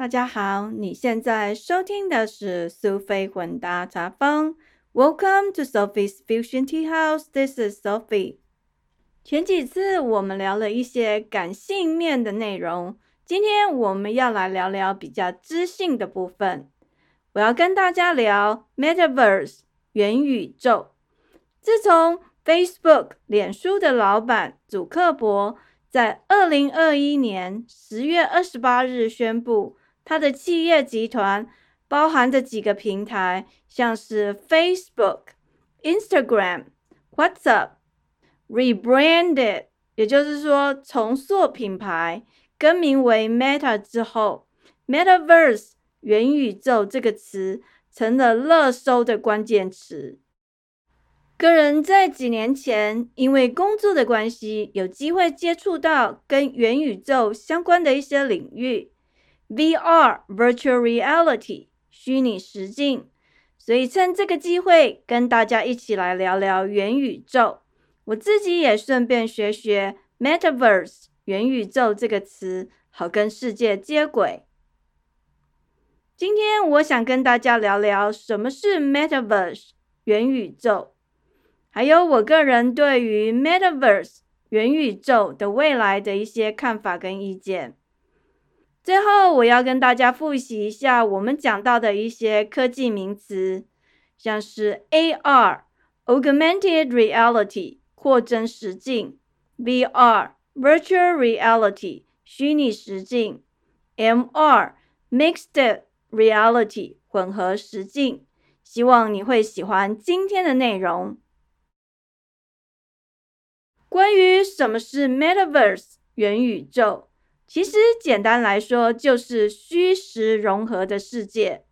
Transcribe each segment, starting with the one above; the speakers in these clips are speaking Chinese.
大家好，你现在收听的是苏菲混搭茶坊。Welcome to Sophie's Fusion Tea House. This is Sophie. 前几次我们聊了一些感性面的内容，今天我们要来聊聊比较知性的部分。我要跟大家聊 Metaverse 元宇宙。自从 Facebook 脸书的老板祖克伯在二零二一年十月二十八日宣布。它的企业集团包含着几个平台，像是 Facebook、Instagram、WhatsApp、rebranded，也就是说重塑品牌，更名为 Meta 之后，Metaverse 元宇宙这个词成了热搜的关键词。个人在几年前因为工作的关系，有机会接触到跟元宇宙相关的一些领域。VR Virtual Reality 虚拟实境，所以趁这个机会跟大家一起来聊聊元宇宙。我自己也顺便学学 Metaverse 元宇宙这个词，好跟世界接轨。今天我想跟大家聊聊什么是 Metaverse 元宇宙，还有我个人对于 Metaverse 元宇宙的未来的一些看法跟意见。最后，我要跟大家复习一下我们讲到的一些科技名词，像是 AR（Augmented Reality，扩增实境）、VR（Virtual Reality，虚拟实境）、MR（Mixed Reality，混合实境）。希望你会喜欢今天的内容。关于什么是 Metaverse 元宇宙？其实简单来说，就是虚实融合的世界。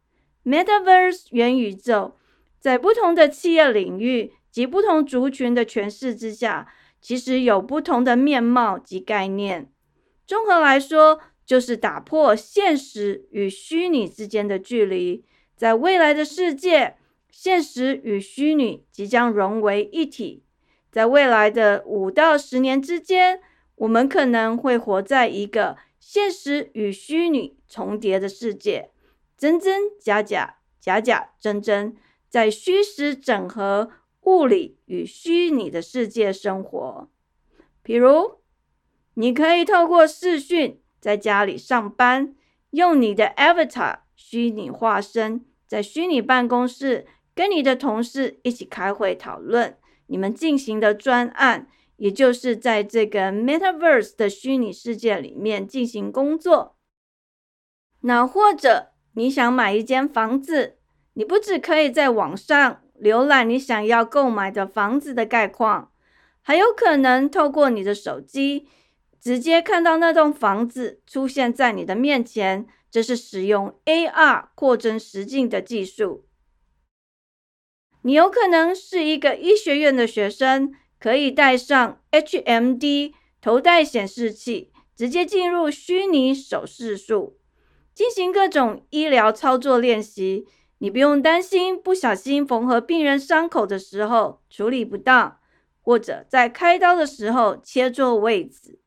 Metaverse 元宇宙在不同的企业领域及不同族群的诠释之下，其实有不同的面貌及概念。综合来说，就是打破现实与虚拟之间的距离。在未来的世界，现实与虚拟即将融为一体。在未来的五到十年之间。我们可能会活在一个现实与虚拟重叠的世界，真真假假，假假真真，在虚实整合、物理与虚拟的世界生活。比如，你可以透过视讯在家里上班，用你的 Avatar 虚拟化身，在虚拟办公室跟你的同事一起开会讨论你们进行的专案。也就是在这个 Metaverse 的虚拟世界里面进行工作。那或者你想买一间房子，你不只可以在网上浏览你想要购买的房子的概况，还有可能透过你的手机直接看到那栋房子出现在你的面前。这是使用 AR 扩增实境的技术。你有可能是一个医学院的学生。可以带上 HMD 头戴显示器，直接进入虚拟手势术，进行各种医疗操作练习。你不用担心不小心缝合病人伤口的时候处理不当，或者在开刀的时候切错位置。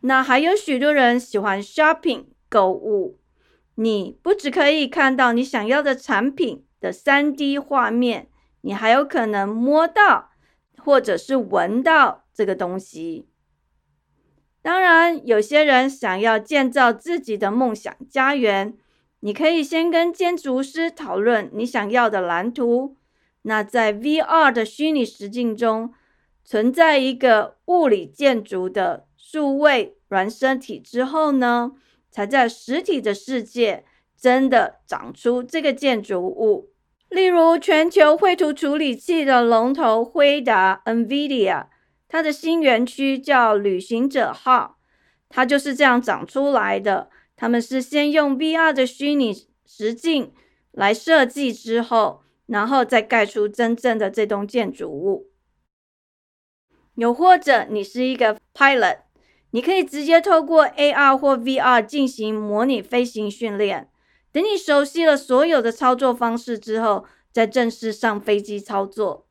那还有许多人喜欢 shopping 购物，你不只可以看到你想要的产品的 3D 画面，你还有可能摸到。或者是闻到这个东西。当然，有些人想要建造自己的梦想家园，你可以先跟建筑师讨论你想要的蓝图。那在 VR 的虚拟实境中，存在一个物理建筑的数位孪生体之后呢，才在实体的世界真的长出这个建筑物。例如，全球绘图处理器的龙头辉达 （NVIDIA），它的新园区叫旅行者号，它就是这样长出来的。他们是先用 VR 的虚拟实境来设计之后，然后再盖出真正的这栋建筑物。又或者，你是一个 pilot，你可以直接透过 AR 或 VR 进行模拟飞行训练。等你熟悉了所有的操作方式之后，再正式上飞机操作。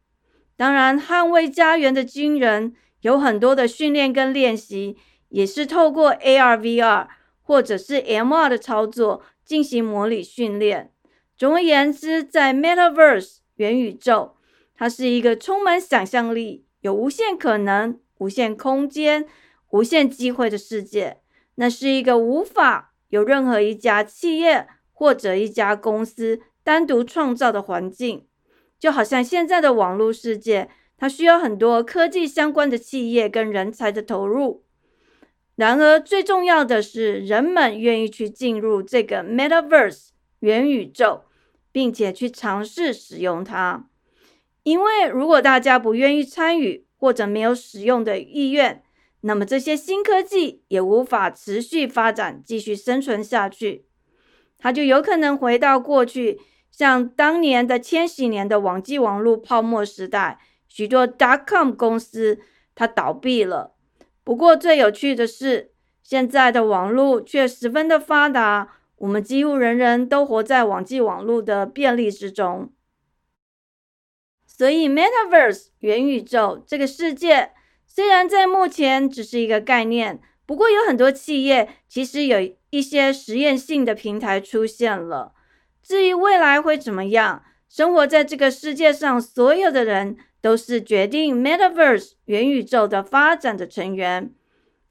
当然，捍卫家园的军人有很多的训练跟练习，也是透过 AR、VR 或者是 MR 的操作进行模拟训练。总而言之，在 Metaverse 元宇宙，它是一个充满想象力、有无限可能、无限空间、无限机会的世界。那是一个无法有任何一家企业或者一家公司单独创造的环境，就好像现在的网络世界，它需要很多科技相关的企业跟人才的投入。然而，最重要的是，人们愿意去进入这个 Metaverse 元宇宙，并且去尝试使用它。因为如果大家不愿意参与，或者没有使用的意愿，那么这些新科技也无法持续发展、继续生存下去，它就有可能回到过去，像当年的千禧年的网际网络泡沫时代，许多 dotcom 公司它倒闭了。不过最有趣的是，现在的网络却十分的发达，我们几乎人人都活在网际网络的便利之中。所以，Metaverse 元宇宙这个世界。虽然在目前只是一个概念，不过有很多企业其实有一些实验性的平台出现了。至于未来会怎么样，生活在这个世界上所有的人都是决定 Metaverse 元宇宙的发展的成员。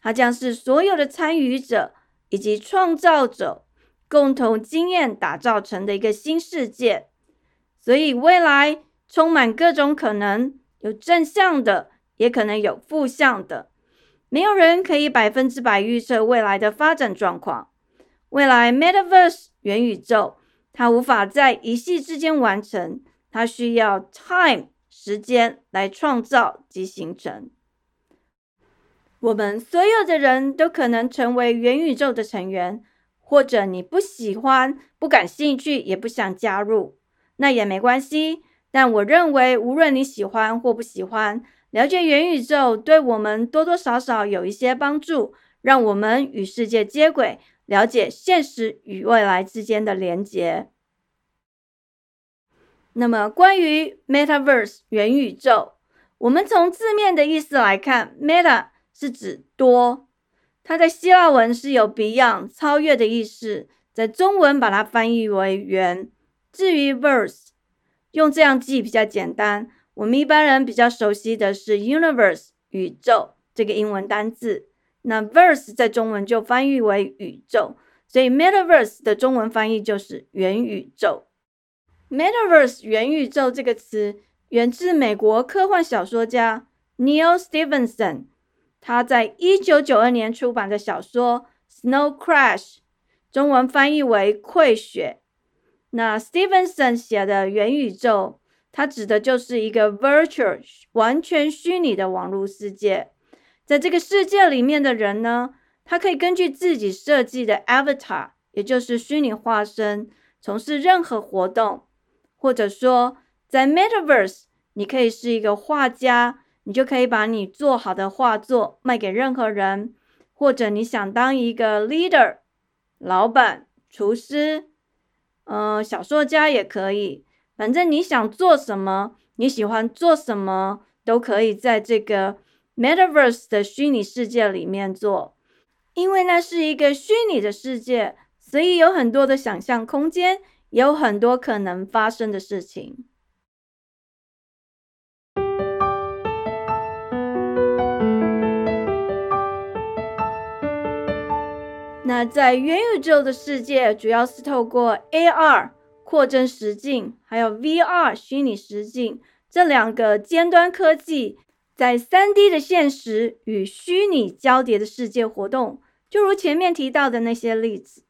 它将是所有的参与者以及创造者共同经验打造成的一个新世界。所以未来充满各种可能，有正向的。也可能有负向的，没有人可以百分之百预测未来的发展状况。未来 Metaverse 元宇宙，它无法在一夕之间完成，它需要 time 时间来创造及形成。我们所有的人都可能成为元宇宙的成员，或者你不喜欢、不感兴趣，也不想加入，那也没关系。但我认为，无论你喜欢或不喜欢。了解元宇宙对我们多多少少有一些帮助，让我们与世界接轨，了解现实与未来之间的连结。那么，关于 Metaverse 元宇宙，我们从字面的意思来看，Meta 是指多，它在希腊文是有 Beyond 超越的意思，在中文把它翻译为元。至于 Verse，用这样记比较简单。我们一般人比较熟悉的是 universe 宇宙这个英文单字，那 verse 在中文就翻译为宇宙，所以 metaverse 的中文翻译就是元宇宙。metaverse 元宇宙这个词源自美国科幻小说家 Neil Stephenson，他在一九九二年出版的小说 Snow Crash，中文翻译为溃雪。那 Stephenson 写的元宇宙。它指的就是一个 virtual 完全虚拟的网络世界，在这个世界里面的人呢，他可以根据自己设计的 avatar，也就是虚拟化身，从事任何活动。或者说，在 metaverse，你可以是一个画家，你就可以把你做好的画作卖给任何人。或者你想当一个 leader，老板、厨师，嗯，小说家也可以。反正你想做什么，你喜欢做什么，都可以在这个 Metaverse 的虚拟世界里面做，因为那是一个虚拟的世界，所以有很多的想象空间，有很多可能发生的事情。那在元宇宙的世界，主要是透过 AR。扩增实境还有 VR 虚拟实境这两个尖端科技，在 3D 的现实与虚拟交叠的世界活动，就如前面提到的那些例子。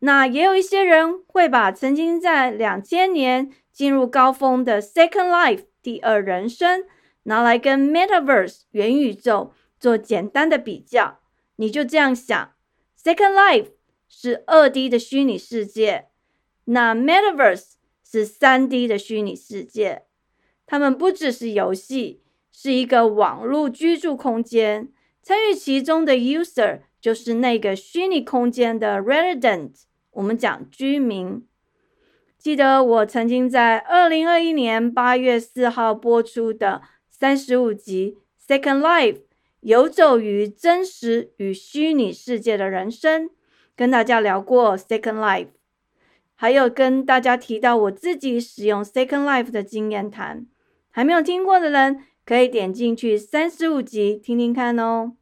那也有一些人会把曾经在两千年进入高峰的 Second Life 第二人生拿来跟 Metaverse 元宇宙做简单的比较。你就这样想，Second Life 是二 D 的虚拟世界。那 Metaverse 是三 D 的虚拟世界，它们不只是游戏，是一个网络居住空间。参与其中的 User 就是那个虚拟空间的 Resident，我们讲居民。记得我曾经在二零二一年八月四号播出的三十五集《Second Life》，游走于真实与虚拟世界的人生。跟大家聊过 Second Life，还有跟大家提到我自己使用 Second Life 的经验谈。还没有听过的人，可以点进去三十五集听听看哦。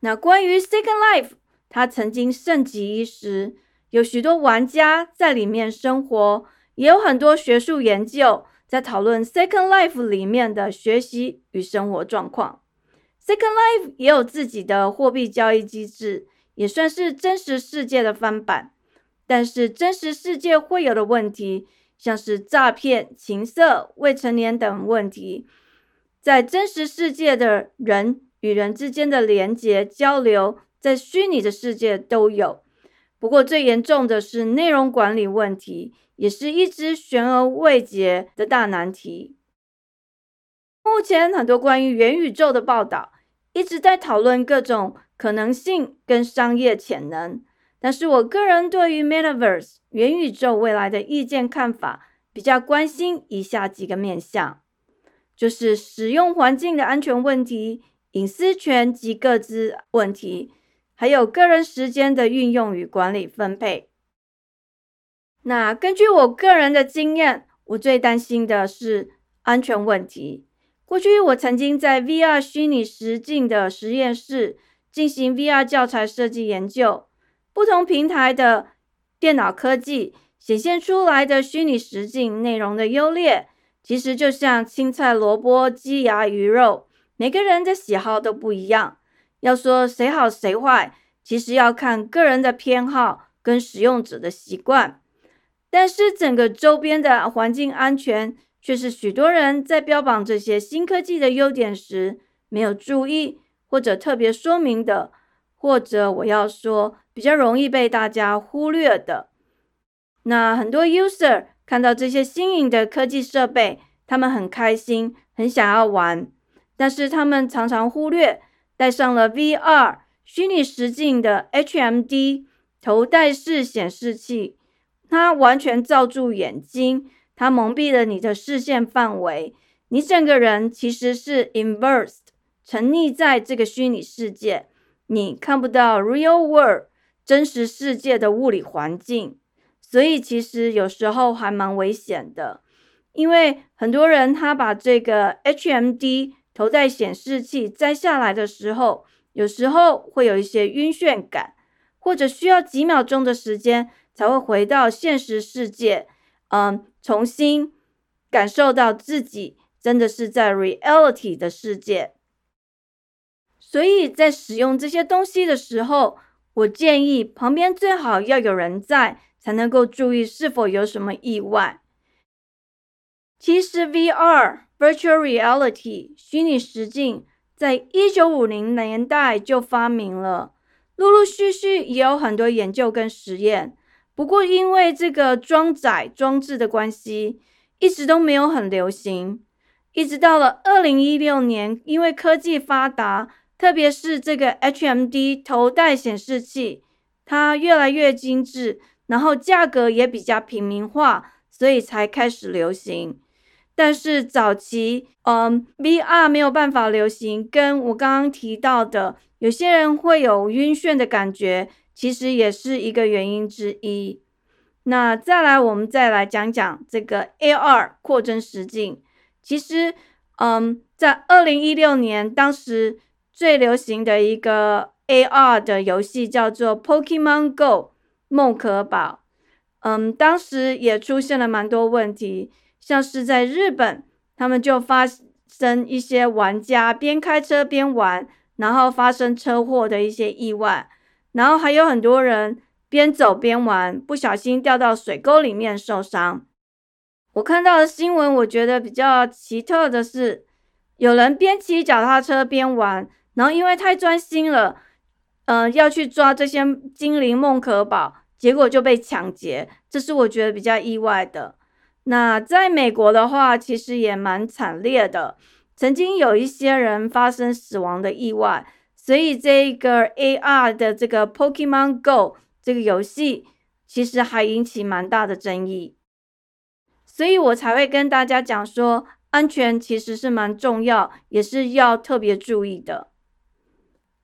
那关于 Second Life，它曾经盛极一时，有许多玩家在里面生活，也有很多学术研究在讨论 Second Life 里面的学习与生活状况。Second Life 也有自己的货币交易机制，也算是真实世界的翻版。但是真实世界会有的问题，像是诈骗、情色、未成年等问题，在真实世界的人与人之间的连接交流，在虚拟的世界都有。不过最严重的是内容管理问题，也是一直悬而未决的大难题。目前很多关于元宇宙的报道。一直在讨论各种可能性跟商业潜能，但是我个人对于 Metaverse 元宇宙未来的意见看法，比较关心以下几个面向，就是使用环境的安全问题、隐私权及各自问题，还有个人时间的运用与管理分配。那根据我个人的经验，我最担心的是安全问题。过去我曾经在 VR 虚拟实境的实验室进行 VR 教材设计研究，不同平台的电脑科技显现出来的虚拟实境内容的优劣，其实就像青菜、萝卜、鸡鸭鱼肉，每个人的喜好都不一样。要说谁好谁坏，其实要看个人的偏好跟使用者的习惯。但是整个周边的环境安全。却是许多人在标榜这些新科技的优点时，没有注意或者特别说明的，或者我要说比较容易被大家忽略的。那很多 user 看到这些新颖的科技设备，他们很开心，很想要玩，但是他们常常忽略戴上了 VR 虚拟实境的 HMD 头戴式显示器，它完全罩住眼睛。它蒙蔽了你的视线范围，你整个人其实是 immersed，沉溺在这个虚拟世界，你看不到 real world 真实世界的物理环境，所以其实有时候还蛮危险的。因为很多人他把这个 HMD 头戴显示器摘下来的时候，有时候会有一些晕眩感，或者需要几秒钟的时间才会回到现实世界。嗯。重新感受到自己真的是在 reality 的世界，所以在使用这些东西的时候，我建议旁边最好要有人在，才能够注意是否有什么意外。其实 VR virtual reality 虚拟实境在一九五零年代就发明了，陆陆续续也有很多研究跟实验。不过，因为这个装载装置的关系，一直都没有很流行。一直到了二零一六年，因为科技发达，特别是这个 HMD 头戴显示器，它越来越精致，然后价格也比较平民化，所以才开始流行。但是早期，嗯，VR 没有办法流行，跟我刚刚提到的，有些人会有晕眩的感觉。其实也是一个原因之一。那再来，我们再来讲讲这个 AR 扩增实境。其实，嗯，在二零一六年，当时最流行的一个 AR 的游戏叫做 Pokemon Go 梦可宝。嗯，当时也出现了蛮多问题，像是在日本，他们就发生一些玩家边开车边玩，然后发生车祸的一些意外。然后还有很多人边走边玩，不小心掉到水沟里面受伤。我看到的新闻，我觉得比较奇特的是，有人边骑脚踏车边玩，然后因为太专心了，嗯，要去抓这些精灵梦可宝，结果就被抢劫。这是我觉得比较意外的。那在美国的话，其实也蛮惨烈的，曾经有一些人发生死亡的意外。所以这个 AR 的这个 Pokemon Go 这个游戏，其实还引起蛮大的争议，所以我才会跟大家讲说，安全其实是蛮重要，也是要特别注意的。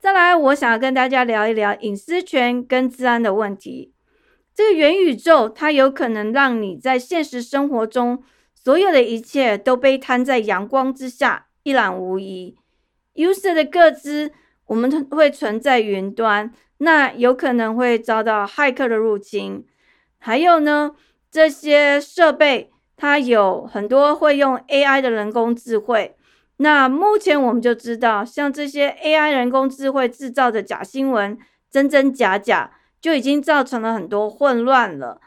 再来，我想要跟大家聊一聊隐私权跟治安的问题。这个元宇宙，它有可能让你在现实生活中所有的一切都被摊在阳光之下，一览无遗。user 的个资，我们会存在云端，那有可能会遭到骇客的入侵。还有呢，这些设备它有很多会用 AI 的人工智慧。那目前我们就知道，像这些 AI 人工智慧制造的假新闻，真真假假，就已经造成了很多混乱了。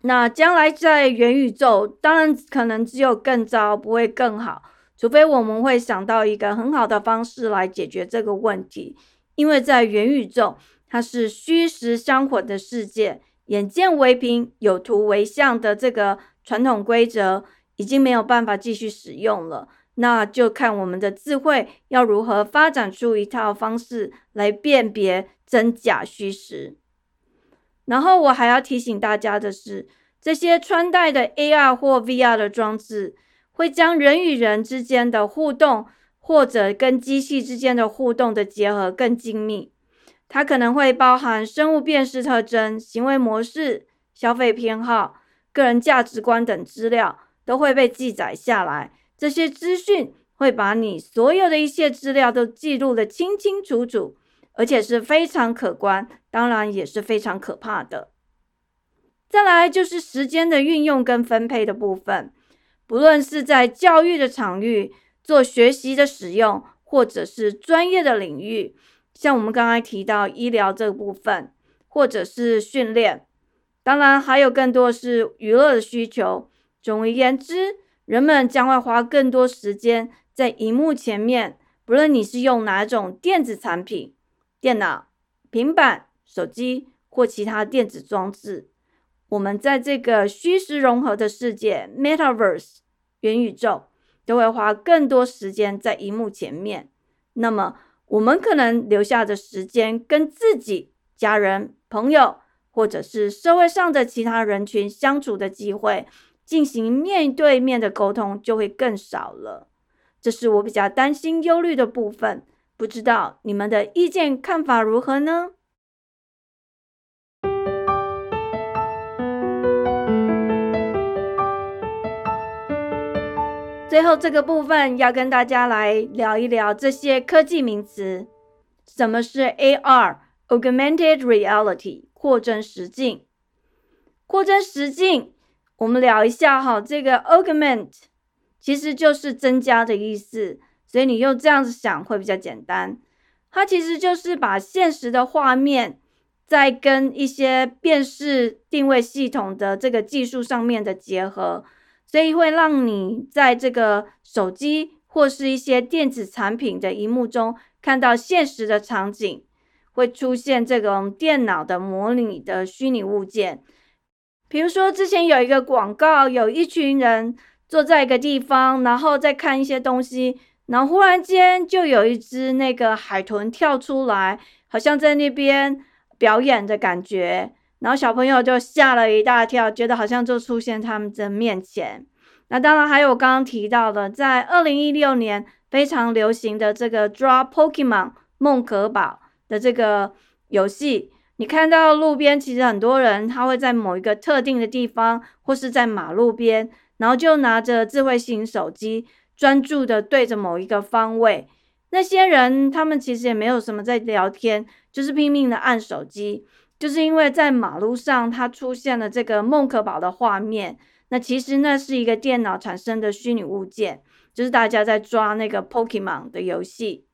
那将来在元宇宙，当然可能只有更糟，不会更好。除非我们会想到一个很好的方式来解决这个问题，因为在元宇宙，它是虚实相混的世界，眼见为凭，有图为像的这个传统规则已经没有办法继续使用了。那就看我们的智慧要如何发展出一套方式来辨别真假虚实。然后我还要提醒大家的是，这些穿戴的 AR 或 VR 的装置，会将人与人之间的互动，或者跟机器之间的互动的结合更精密。它可能会包含生物辨识特征、行为模式、消费偏好、个人价值观等资料，都会被记载下来。这些资讯会把你所有的一切资料都记录的清清楚楚，而且是非常可观，当然也是非常可怕的。再来就是时间的运用跟分配的部分，不论是在教育的场域做学习的使用，或者是专业的领域，像我们刚才提到医疗这部分，或者是训练，当然还有更多是娱乐的需求。总而言之。人们将会花更多时间在荧幕前面，不论你是用哪种电子产品、电脑、平板、手机或其他电子装置。我们在这个虚实融合的世界 （Metaverse） 元宇宙，都会花更多时间在荧幕前面。那么，我们可能留下的时间，跟自己、家人、朋友，或者是社会上的其他人群相处的机会。进行面对面的沟通就会更少了，这是我比较担心、忧虑的部分。不知道你们的意见看法如何呢？最后这个部分要跟大家来聊一聊这些科技名词。什么是 AR（Augmented Reality）？扩增实境。扩增实境。我们聊一下哈，这个 augment 其实就是增加的意思，所以你用这样子想会比较简单。它其实就是把现实的画面，在跟一些辨识定位系统的这个技术上面的结合，所以会让你在这个手机或是一些电子产品的荧幕中看到现实的场景，会出现这种电脑的模拟的虚拟物件。比如说，之前有一个广告，有一群人坐在一个地方，然后再看一些东西，然后忽然间就有一只那个海豚跳出来，好像在那边表演的感觉，然后小朋友就吓了一大跳，觉得好像就出现他们的面前。那当然还有我刚刚提到的，在二零一六年非常流行的这个 Draw Pokemon 梦可宝的这个游戏。你看到路边，其实很多人他会在某一个特定的地方，或是在马路边，然后就拿着智慧型手机，专注的对着某一个方位。那些人他们其实也没有什么在聊天，就是拼命的按手机，就是因为在马路上它出现了这个梦可宝的画面。那其实那是一个电脑产生的虚拟物件，就是大家在抓那个 Pokemon 的游戏。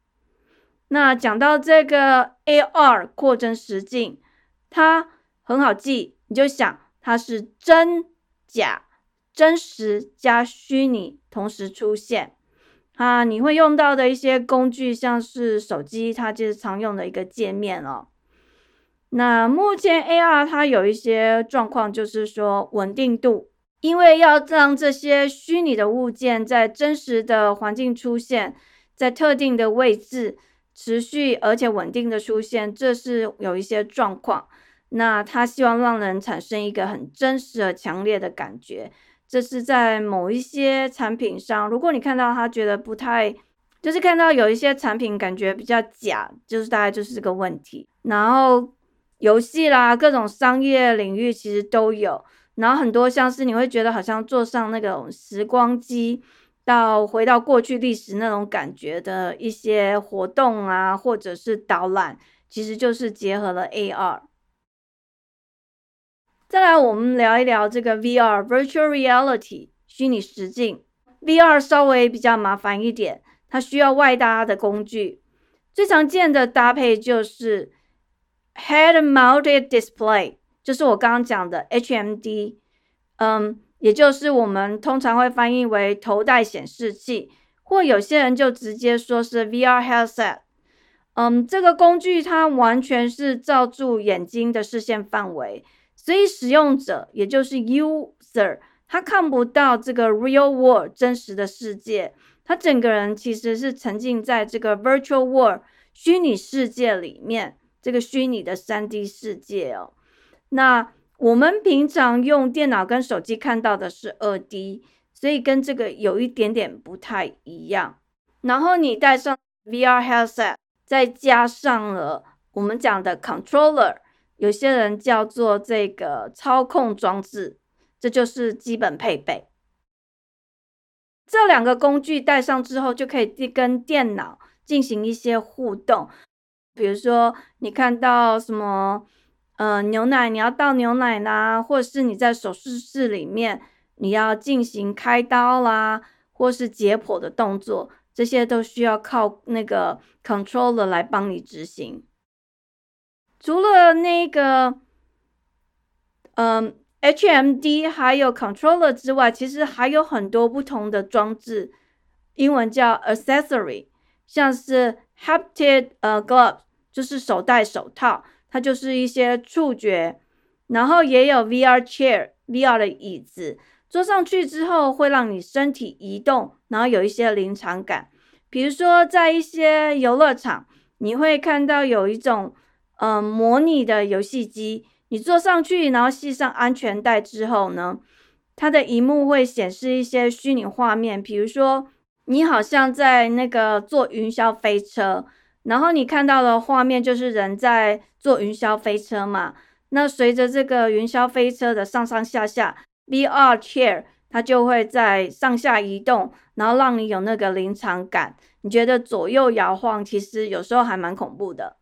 那讲到这个 AR 扩增实境，它很好记，你就想它是真假、真实加虚拟同时出现。啊，你会用到的一些工具，像是手机，它就是常用的一个界面哦。那目前 AR 它有一些状况，就是说稳定度，因为要让这些虚拟的物件在真实的环境出现，在特定的位置。持续而且稳定的出现，这是有一些状况。那他希望让人产生一个很真实而强烈的感觉，这是在某一些产品上，如果你看到他觉得不太就是看到有一些产品感觉比较假，就是大概就是这个问题。然后游戏啦，各种商业领域其实都有。然后很多像是你会觉得好像坐上那种时光机，到回到过去历史那种感觉的一些活动啊，或者是导览，其实就是结合了 AR。再来，我们聊一聊这个 VR（Virtual Reality） 虚拟实境。VR 稍微比较麻烦一点，它需要外搭的工具。最常见的搭配就是 Head-Mounted Display。就是我刚刚讲的 HMD，嗯，也就是我们通常会翻译为头戴显示器，或有些人就直接说是 VR headset。嗯，这个工具它完全是罩住眼睛的视线范围，所以使用者也就是 user，他看不到这个 real world 真实的世界，他整个人其实是沉浸在这个 virtual world 虚拟世界里面，这个虚拟的三 D 世界哦。那我们平常用电脑跟手机看到的是二 D，所以跟这个有一点点不太一样。然后你戴上 VR headset，再加上了我们讲的 controller，有些人叫做这个操控装置，这就是基本配备。这两个工具带上之后，就可以跟电脑进行一些互动，比如说你看到什么。呃，牛奶你要倒牛奶啦，或是你在手术室里面你要进行开刀啦，或是解剖的动作，这些都需要靠那个 controller 来帮你执行。除了那个，嗯，HMD 还有 controller 之外，其实还有很多不同的装置，英文叫 accessory，像是 haptic 呃 glove，就是手戴手套。它就是一些触觉，然后也有 VR chair，VR 的椅子，坐上去之后会让你身体移动，然后有一些临场感。比如说在一些游乐场，你会看到有一种嗯模拟的游戏机，你坐上去，然后系上安全带之后呢，它的荧幕会显示一些虚拟画面，比如说你好像在那个坐云霄飞车。然后你看到的画面就是人在坐云霄飞车嘛？那随着这个云霄飞车的上上下下，VR chair 它就会在上下移动，然后让你有那个临场感。你觉得左右摇晃，其实有时候还蛮恐怖的。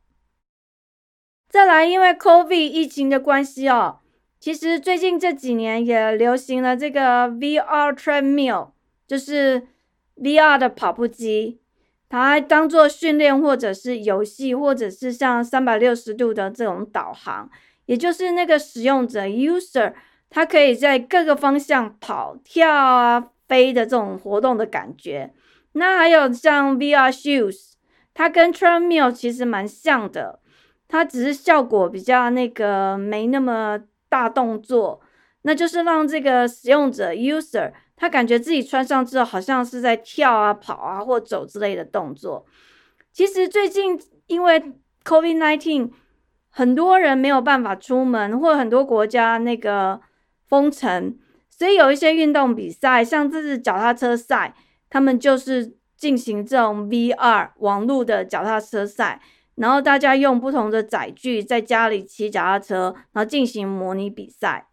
再来，因为 COVID 疫情的关系哦，其实最近这几年也流行了这个 VR treadmill，就是 VR 的跑步机。它当做训练，或者是游戏，或者是像三百六十度的这种导航，也就是那个使用者 user，他可以在各个方向跑、跳啊、飞的这种活动的感觉。那还有像 VR shoes，它跟 treadmill 其实蛮像的，它只是效果比较那个没那么大动作，那就是让这个使用者 user。他感觉自己穿上之后，好像是在跳啊、跑啊或走之类的动作。其实最近因为 COVID-19，很多人没有办法出门，或很多国家那个封城，所以有一些运动比赛，像这是脚踏车赛，他们就是进行这种 VR 网络的脚踏车赛，然后大家用不同的载具在家里骑脚踏车，然后进行模拟比赛。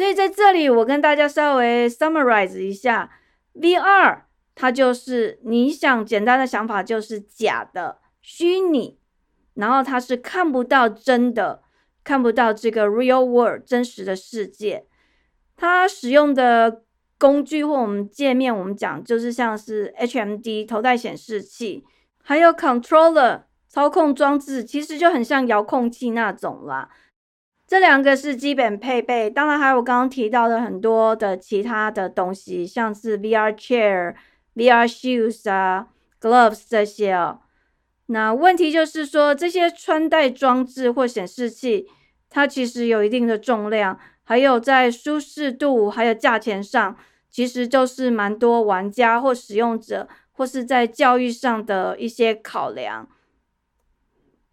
所以在这里，我跟大家稍微 summarize 一下，VR 它就是你想简单的想法就是假的、虚拟，然后它是看不到真的，看不到这个 real world 真实的世界。它使用的工具或我们界面，我们讲就是像是 HMD 头戴显示器，还有 controller 操控装置，其实就很像遥控器那种啦。这两个是基本配备，当然还有我刚刚提到的很多的其他的东西，像是 VR chair、VR shoes 啊、gloves 这些哦。那问题就是说，这些穿戴装置或显示器，它其实有一定的重量，还有在舒适度还有价钱上，其实就是蛮多玩家或使用者或是在教育上的一些考量。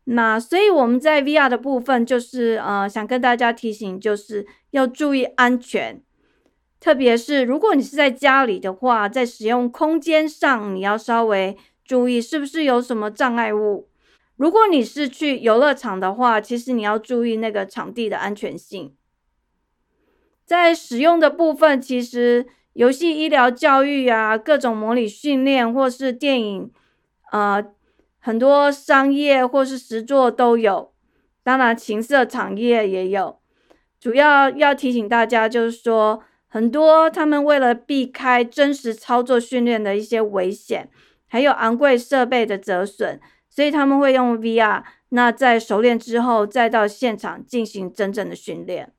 那所以我们在 VR 的部分，就是呃，想跟大家提醒，就是要注意安全。特别是如果你是在家里的话，在使用空间上，你要稍微注意是不是有什么障碍物。如果你是去游乐场的话，其实你要注意那个场地的安全性。在使用的部分，其实游戏、医疗、教育啊，各种模拟训练，或是电影，呃，很多商业或是实作都有。当然，情色产业也有。主要要提醒大家，就是说，很多他们为了避开真实操作训练的一些危险，还有昂贵设备的折损。所以他们会用 VR，那在熟练之后，再到现场进行真正的训练。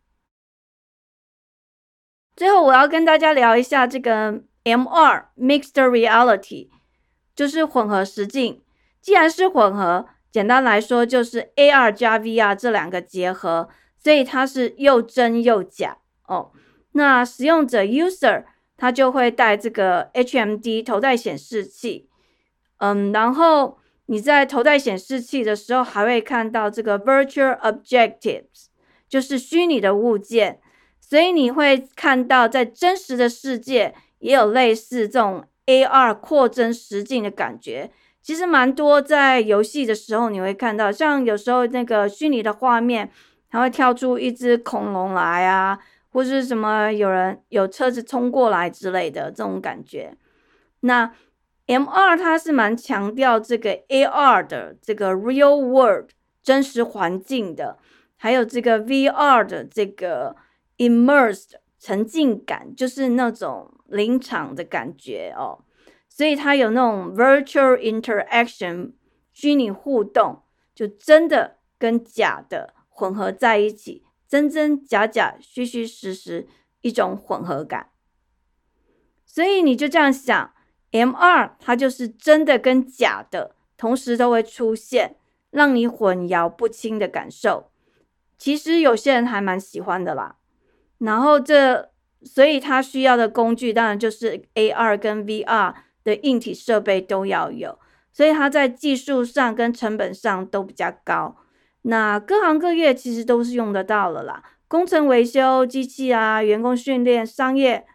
最后，我要跟大家聊一下这个 MR（Mixed Reality），就是混合实境。既然是混合，简单来说就是 AR 加 VR 这两个结合，所以它是又真又假哦。那使用者 （User） 他就会带这个 HMD 头戴显示器，嗯，然后。你在头戴显示器的时候，还会看到这个 virtual objectives，就是虚拟的物件，所以你会看到在真实的世界也有类似这种 AR 扩增实境的感觉。其实蛮多在游戏的时候你会看到，像有时候那个虚拟的画面，它会跳出一只恐龙来啊，或是什么有人有车子冲过来之类的这种感觉。那 M 二它是蛮强调这个 A R 的这个 real world 真实环境的，还有这个 V R 的这个 immersed 沉浸感，就是那种临场的感觉哦。所以它有那种 virtual interaction 虚拟互动，就真的跟假的混合在一起，真真假假、虚虚实实一种混合感。所以你就这样想。M 二，它就是真的跟假的同时都会出现，让你混淆不清的感受。其实有些人还蛮喜欢的啦。然后这，所以它需要的工具当然就是 A R 跟 V R 的硬体设备都要有，所以它在技术上跟成本上都比较高。那各行各业其实都是用得到的啦，工程维修、机器啊、员工训练、商业、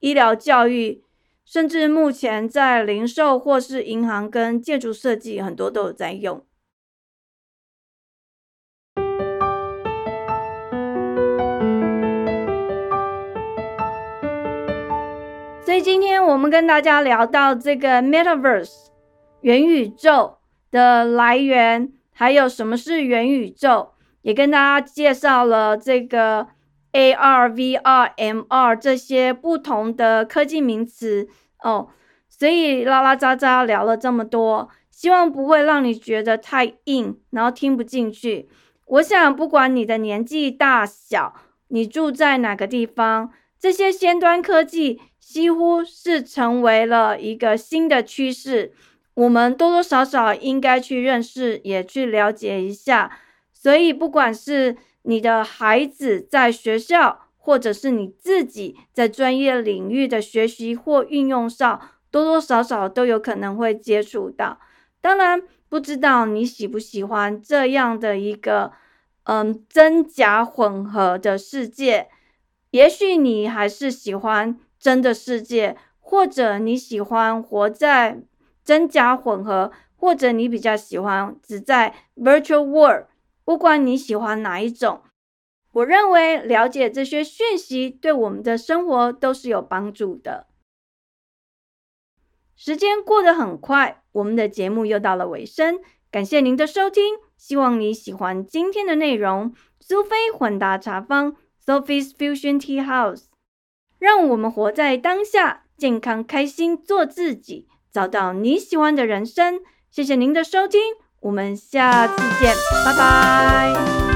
医疗、教育。甚至目前在零售或是银行跟建筑设计，很多都有在用。所以今天我们跟大家聊到这个 Metaverse 元宇宙的来源，还有什么是元宇宙，也跟大家介绍了这个。A R V R M R 这些不同的科技名词哦，所以拉拉杂杂聊了这么多，希望不会让你觉得太硬，然后听不进去。我想，不管你的年纪大小，你住在哪个地方，这些先端科技几乎是成为了一个新的趋势，我们多多少少应该去认识，也去了解一下。所以，不管是你的孩子在学校，或者是你自己在专业领域的学习或运用上，多多少少都有可能会接触到。当然，不知道你喜不喜欢这样的一个嗯真假混合的世界。也许你还是喜欢真的世界，或者你喜欢活在真假混合，或者你比较喜欢只在 virtual world。不管你喜欢哪一种，我认为了解这些讯息对我们的生活都是有帮助的。时间过得很快，我们的节目又到了尾声，感谢您的收听，希望你喜欢今天的内容。苏菲混搭茶坊 （Sophie's Fusion Tea House），让我们活在当下，健康开心，做自己，找到你喜欢的人生。谢谢您的收听。我们下次见，拜拜。